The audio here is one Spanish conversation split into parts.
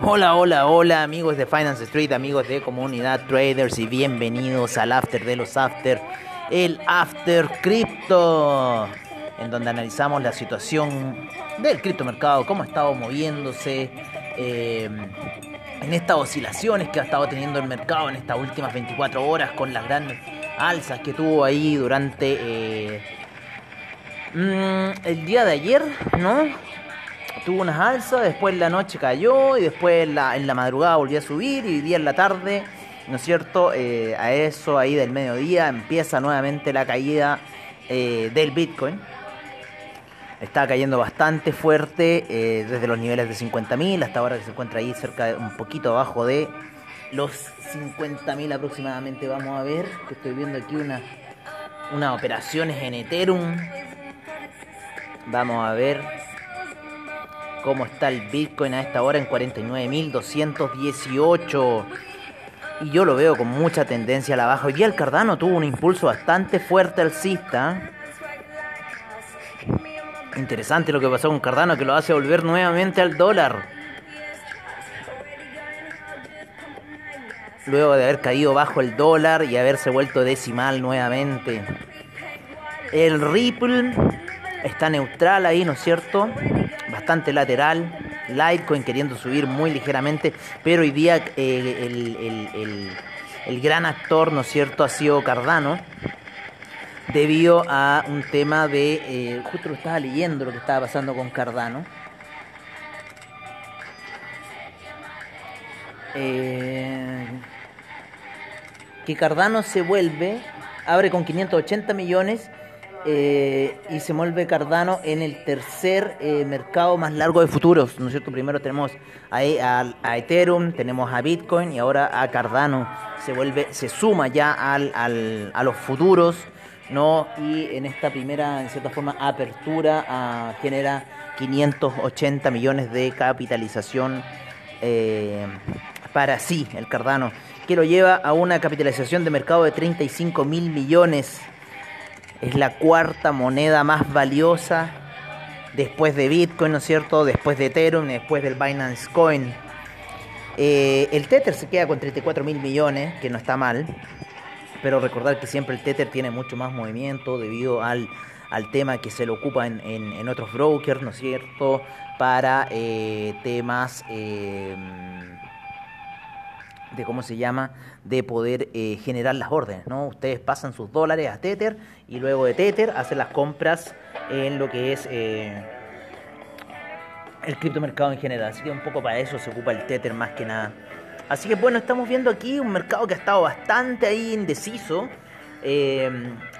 Hola, hola, hola amigos de Finance Street, amigos de Comunidad Traders y bienvenidos al After de los After, el After Crypto, en donde analizamos la situación del criptomercado, cómo ha estado moviéndose, eh, en estas oscilaciones que ha estado teniendo el mercado en estas últimas 24 horas con las grandes alzas que tuvo ahí durante eh, mm, el día de ayer, ¿no? tuvo unas alzas, después en la noche cayó y después en la, madrugada volvió a subir y día en la tarde, ¿no es cierto? Eh, a eso ahí del mediodía empieza nuevamente la caída eh, del Bitcoin. Está cayendo bastante fuerte eh, desde los niveles de 50.000 hasta ahora que se encuentra ahí cerca de un poquito abajo de los 50.000 aproximadamente. Vamos a ver, que estoy viendo aquí una, unas operaciones en Ethereum. Vamos a ver cómo está el Bitcoin a esta hora en 49.218. Y yo lo veo con mucha tendencia a la baja. Día el Cardano tuvo un impulso bastante fuerte alcista. Interesante lo que pasó con Cardano, que lo hace volver nuevamente al dólar. Luego de haber caído bajo el dólar y haberse vuelto decimal nuevamente. El Ripple está neutral ahí, ¿no es cierto? Bastante lateral. Litecoin queriendo subir muy ligeramente, pero hoy día eh, el, el, el, el, gran actor, ¿no es cierto?, ha sido Cardano, debido a un tema de, eh, justo lo estaba leyendo lo que estaba pasando con Cardano. Eh, que Cardano se vuelve, abre con 580 millones eh, y se vuelve Cardano en el tercer eh, mercado más largo de futuros, ¿no es cierto? Primero tenemos a, a, a, Ethereum, tenemos a Bitcoin y ahora a Cardano. Se suma ya a los futuros, ¿no? Y en esta primera, en cierta forma, apertura a, genera 580 millones de capitalización eh, para sí, el Cardano, que lo lleva a una capitalización de mercado de 35 mil millones es la cuarta moneda más valiosa después de Bitcoin, ¿no es cierto? Después de Ethereum, después del Binance Coin. Eh, el Tether se queda con 34 mil millones, que no está mal, pero recordar que siempre el Tether tiene mucho más movimiento debido al, al tema que se lo ocupa en, en, en otros brokers, ¿no es cierto? Para eh, temas... Eh, de cómo se llama, de poder eh, generar las órdenes, ¿no? Ustedes pasan sus dólares a Tether y luego de Tether hacen las compras en lo que es eh, el criptomercado en general. Así que un poco para eso se ocupa el Tether más que nada. Así que bueno, estamos viendo aquí un mercado que ha estado bastante ahí indeciso. Eh,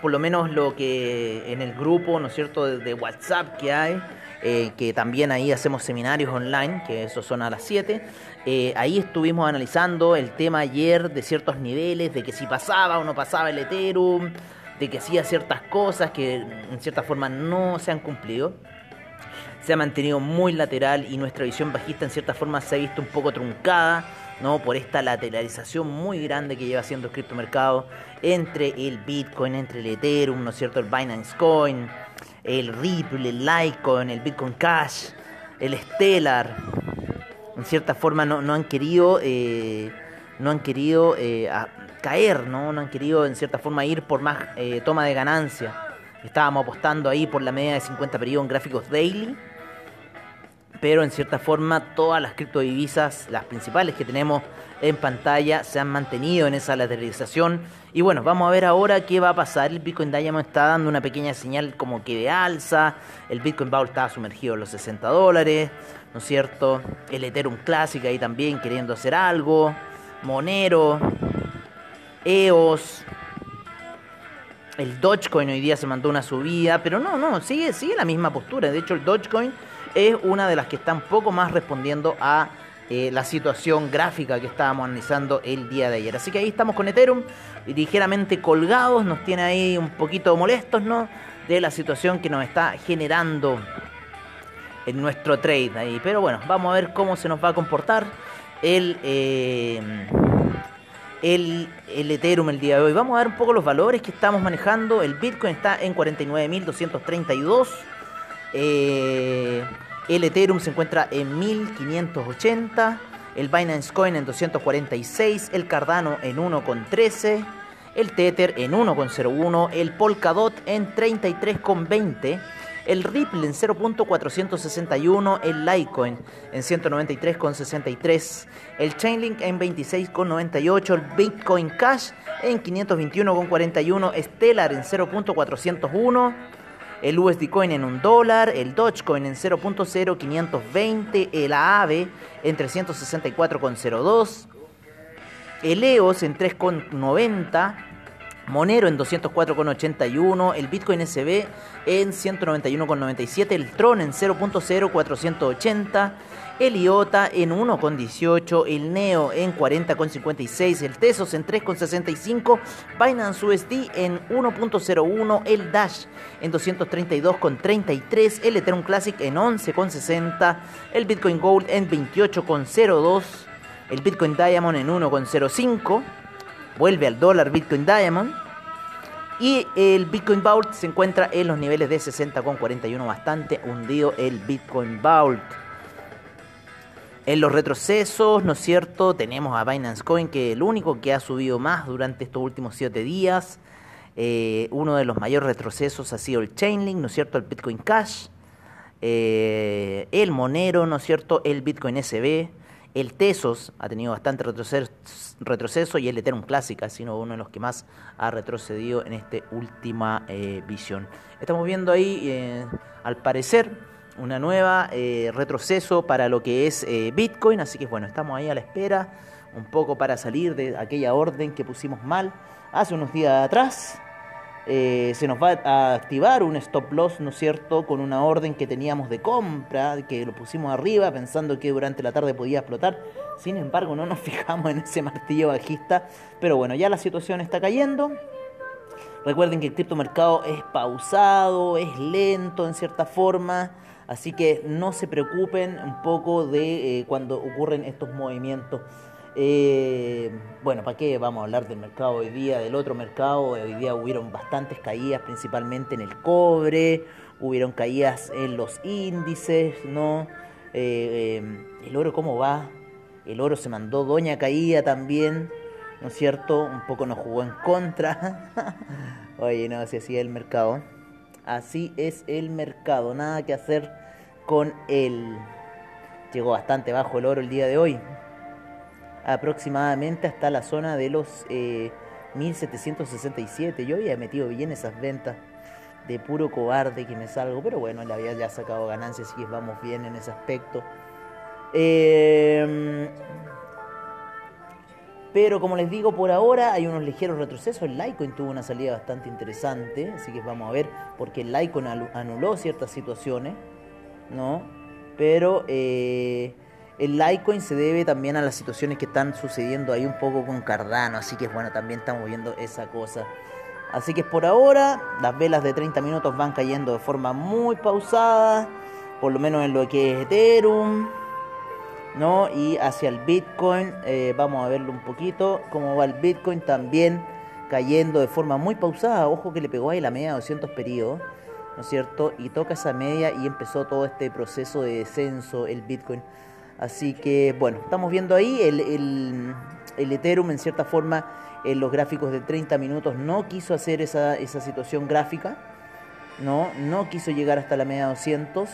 por lo menos lo que en el grupo, ¿no es cierto?, de, de WhatsApp que hay. Eh, que también ahí hacemos seminarios online, que eso son a las 7. Eh, ahí estuvimos analizando el tema ayer de ciertos niveles, de que si pasaba o no pasaba el Ethereum, de que hacía ciertas cosas que en cierta forma no se han cumplido. Se ha mantenido muy lateral y nuestra visión bajista en cierta forma se ha visto un poco truncada. ¿no? por esta lateralización muy grande que lleva haciendo el criptomercado entre el Bitcoin, entre el Ethereum, ¿no es cierto? El Binance Coin, el Ripple, el Litecoin, el Bitcoin Cash, el Stellar, en cierta forma no, no han querido, eh, no han querido eh, caer, ¿no? no han querido en cierta forma ir por más eh, toma de ganancia. Estábamos apostando ahí por la media de 50 periodos en gráficos daily pero en cierta forma todas las criptodivisas, las principales que tenemos en pantalla, se han mantenido en esa lateralización. Y bueno, vamos a ver ahora qué va a pasar. El Bitcoin Diamond está dando una pequeña señal como que de alza. El Bitcoin Bowl está sumergido en los 60 dólares, ¿no es cierto? El Ethereum Classic ahí también queriendo hacer algo. Monero, EOS. El Dogecoin hoy día se mandó una subida, pero no, no, sigue, sigue la misma postura. De hecho, el Dogecoin es una de las que está un poco más respondiendo a eh, la situación gráfica que estábamos analizando el día de ayer. Así que ahí estamos con Ethereum, ligeramente colgados, nos tiene ahí un poquito molestos, ¿no? De la situación que nos está generando en nuestro trade ahí. Pero bueno, vamos a ver cómo se nos va a comportar el, eh, el, el Ethereum el día de hoy. Vamos a ver un poco los valores que estamos manejando. El Bitcoin está en 49.232. Eh, el Ethereum se encuentra en 1580. El Binance Coin en 246. El Cardano en 1,13. El Tether en 1,01. El Polkadot en 33,20. El Ripple en 0.461. El Litecoin en 193,63. El Chainlink en 26,98. El Bitcoin Cash en 521,41. Stellar en 0.401 el USD Coin en un dólar, el Dogecoin en 0.0520, el AAVE en 364,02, el EOS en 3,90, Monero en 204,81, el Bitcoin SB en 191,97, el Tron en 0.0480, el IOTA en 1,18, el NEO en 40,56, el Tesos en 3,65, Binance USD en 1,01, el Dash en 232,33, el Ethereum Classic en 11,60, el Bitcoin Gold en 28,02, el Bitcoin Diamond en 1,05, vuelve al dólar Bitcoin Diamond. Y el Bitcoin Vault se encuentra en los niveles de 60,41, bastante hundido el Bitcoin Vault. En los retrocesos, ¿no es cierto? Tenemos a Binance Coin, que es el único que ha subido más durante estos últimos 7 días. Eh, uno de los mayores retrocesos ha sido el Chainlink, ¿no es cierto? El Bitcoin Cash. Eh, el Monero, ¿no es cierto? El Bitcoin SB. El Tesos ha tenido bastante retroceso, y el Ethereum Classic ha sido uno de los que más ha retrocedido en esta última eh, visión. Estamos viendo ahí, eh, al parecer, una nueva eh, retroceso para lo que es Bitcoin, así que bueno, estamos ahí a la espera, un poco para salir de aquella orden que pusimos mal hace unos días atrás. Eh, se nos va a activar un stop loss, ¿no es cierto?, con una orden que teníamos de compra, que lo pusimos arriba pensando que durante la tarde podía explotar. Sin embargo, no nos fijamos en ese martillo bajista. Pero bueno, ya la situación está cayendo. Recuerden que el criptomercado es pausado, es lento en cierta forma. Así que no se preocupen un poco de eh, cuando ocurren estos movimientos. Eh, bueno, ¿para qué vamos a hablar del mercado hoy día, del otro mercado? Hoy día hubieron bastantes caídas, principalmente en el cobre, hubieron caídas en los índices, ¿no? Eh, eh, el oro, ¿cómo va? El oro se mandó doña caída también, ¿no es cierto? Un poco nos jugó en contra. Oye, no, así es el mercado. Así es el mercado, nada que hacer con él. Llegó bastante bajo el oro el día de hoy aproximadamente hasta la zona de los eh, 1767. Yo había metido bien esas ventas de puro cobarde que me salgo, pero bueno, le había ya sacado ganancias y vamos bien en ese aspecto. Eh, pero como les digo, por ahora hay unos ligeros retrocesos. El Litecoin tuvo una salida bastante interesante, así que vamos a ver, porque el Litecoin anuló ciertas situaciones, ¿no? Pero eh, el Litecoin se debe también a las situaciones que están sucediendo ahí un poco con Cardano, así que bueno, también estamos viendo esa cosa. Así que por ahora las velas de 30 minutos van cayendo de forma muy pausada, por lo menos en lo que es Ethereum, ¿no? Y hacia el Bitcoin, eh, vamos a verlo un poquito, cómo va el Bitcoin también cayendo de forma muy pausada, ojo que le pegó ahí la media de 200 periodos, ¿no es cierto? Y toca esa media y empezó todo este proceso de descenso el Bitcoin. Así que bueno, estamos viendo ahí el, el, el, Ethereum en cierta forma en los gráficos de 30 minutos no quiso hacer esa, esa situación gráfica, no, no quiso llegar hasta la media 200,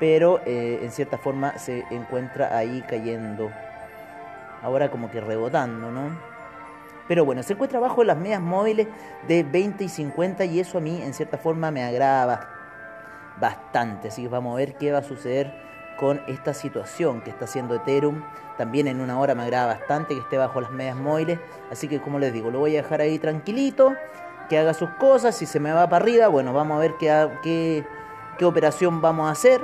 pero eh, en cierta forma se encuentra ahí cayendo, ahora como que rebotando, ¿no? Pero bueno, se encuentra bajo las medias móviles de 20 y 50 y eso a mí en cierta forma me agrada bastante, así que vamos a ver qué va a suceder con esta situación que está haciendo Ethereum. También en una hora me agrada bastante que esté bajo las medias móviles. Así que como les digo, lo voy a dejar ahí tranquilito, que haga sus cosas. Si se me va para arriba, bueno, vamos a ver qué, qué, qué operación vamos a hacer.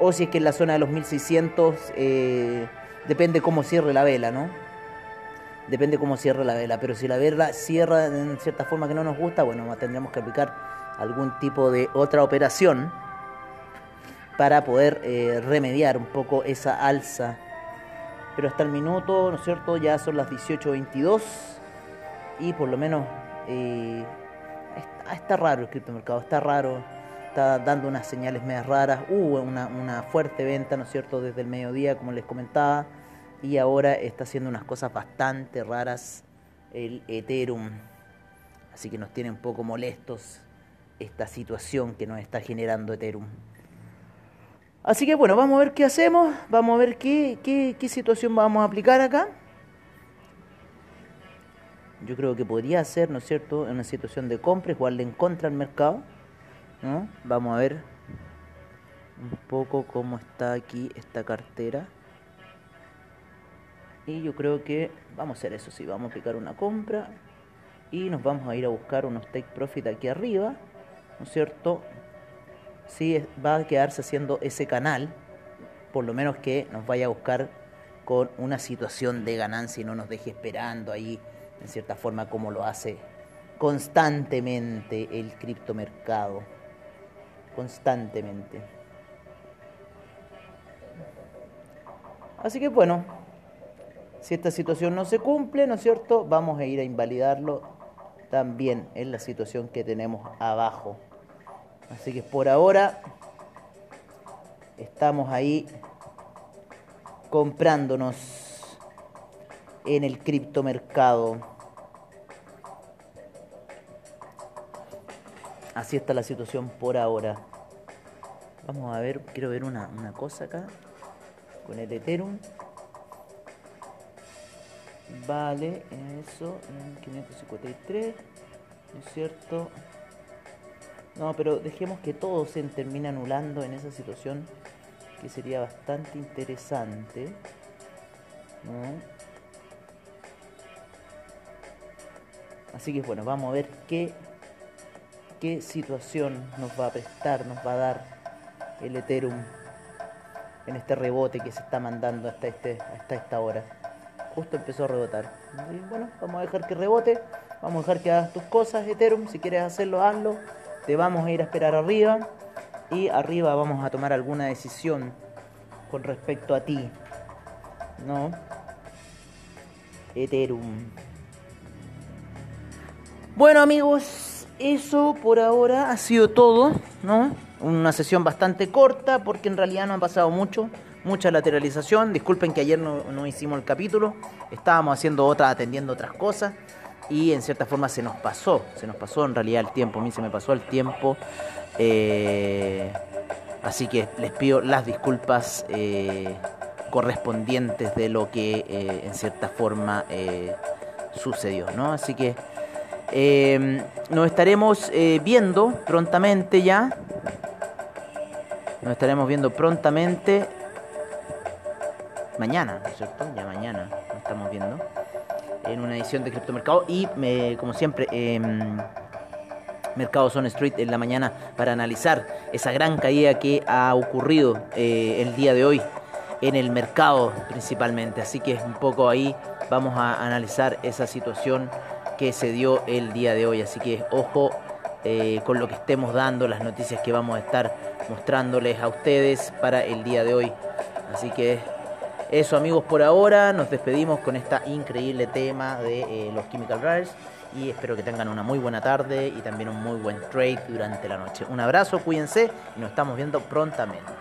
o si es que en la zona de los 1600 eh, depende cómo cierre la vela, ¿no? Depende cómo cierre la vela, pero si la vela cierra en cierta forma que no nos gusta, bueno, tendríamos que aplicar algún tipo de otra operación para poder eh, remediar un poco esa alza. Pero hasta el minuto, ¿no es cierto? Ya son las 18.22 y por lo menos eh, está, raro el criptomercado, está raro, está dando unas señales medias raras. Hubo una, una fuerte venta, ¿no es cierto?, desde el mediodía, como les comentaba, y ahora está haciendo unas cosas bastante raras el Ethereum. Así que nos tiene un poco molestos esta situación que nos está generando Ethereum. Así que bueno, vamos a ver qué hacemos, vamos a ver qué, qué, situación vamos a aplicar acá. Yo creo que podría ser, ¿no es cierto?, en una situación de compra, jugarle en contra al mercado. ¿no? Vamos a ver un poco cómo está aquí esta cartera. Y yo creo que vamos a hacer eso, sí, vamos a aplicar una compra y nos vamos a ir a buscar unos take profit aquí arriba, ¿no es cierto? Sí, va a quedarse haciendo ese canal, por lo menos que nos vaya a buscar con una situación de ganancia y no nos deje esperando ahí, en cierta forma, como lo hace constantemente el criptomercado. Constantemente. Así que bueno, si esta situación no se cumple, ¿no es cierto? Vamos a ir a invalidarlo también en la situación que tenemos abajo. Así que por ahora estamos ahí comprándonos en el criptomercado. Así está la situación por ahora. Vamos a ver, quiero ver una, una cosa acá con el Ethereum. Vale, eso, en 553, ¿no es cierto? No, pero dejemos que todo se termine anulando en esa situación que sería bastante interesante. Así que bueno, vamos a ver qué, qué situación nos va a prestar, nos va a dar el Ethereum en este rebote que se está mandando hasta, este, hasta esta hora. Justo empezó a rebotar. Y bueno, vamos a dejar que rebote. Vamos a dejar que hagas tus cosas, Ethereum. Si quieres hacerlo, hazlo. Te vamos a ir a esperar arriba. Y arriba vamos a tomar alguna decisión con respecto a ti. ¿No? Ethereum. Bueno amigos, eso por ahora ha sido todo, ¿no? Una sesión bastante corta porque en realidad no ha pasado mucho, mucha lateralización. Disculpen que ayer no, no hicimos el capítulo, estábamos haciendo otra, atendiendo otras cosas y en cierta forma se nos pasó, se nos pasó en realidad el tiempo, a mí se me pasó el tiempo. Eh, así que les pido las disculpas eh, correspondientes de lo que eh, en cierta forma sucedió, ¿no? Así que eh, nos estaremos viendo prontamente ya. Nos estaremos viendo prontamente mañana, ¿no es cierto? Ya mañana nos estamos viendo en una edición de Criptomercado y me, como siempre em, Mercado Zone Street en la mañana para analizar esa gran caída que ha ocurrido eh, el día de hoy en el mercado principalmente. Así que un poco ahí vamos a analizar esa situación que se dio el día de hoy. Así que ojo eh, con lo que estemos dando, las noticias que vamos a estar mostrándoles a ustedes para el día de hoy. Así que eso amigos por ahora, nos despedimos con esta increíble tema de eh, los Chemical Rares y espero que tengan una muy buena tarde y también un muy buen trade durante la noche. Un abrazo, cuídense y nos estamos viendo prontamente.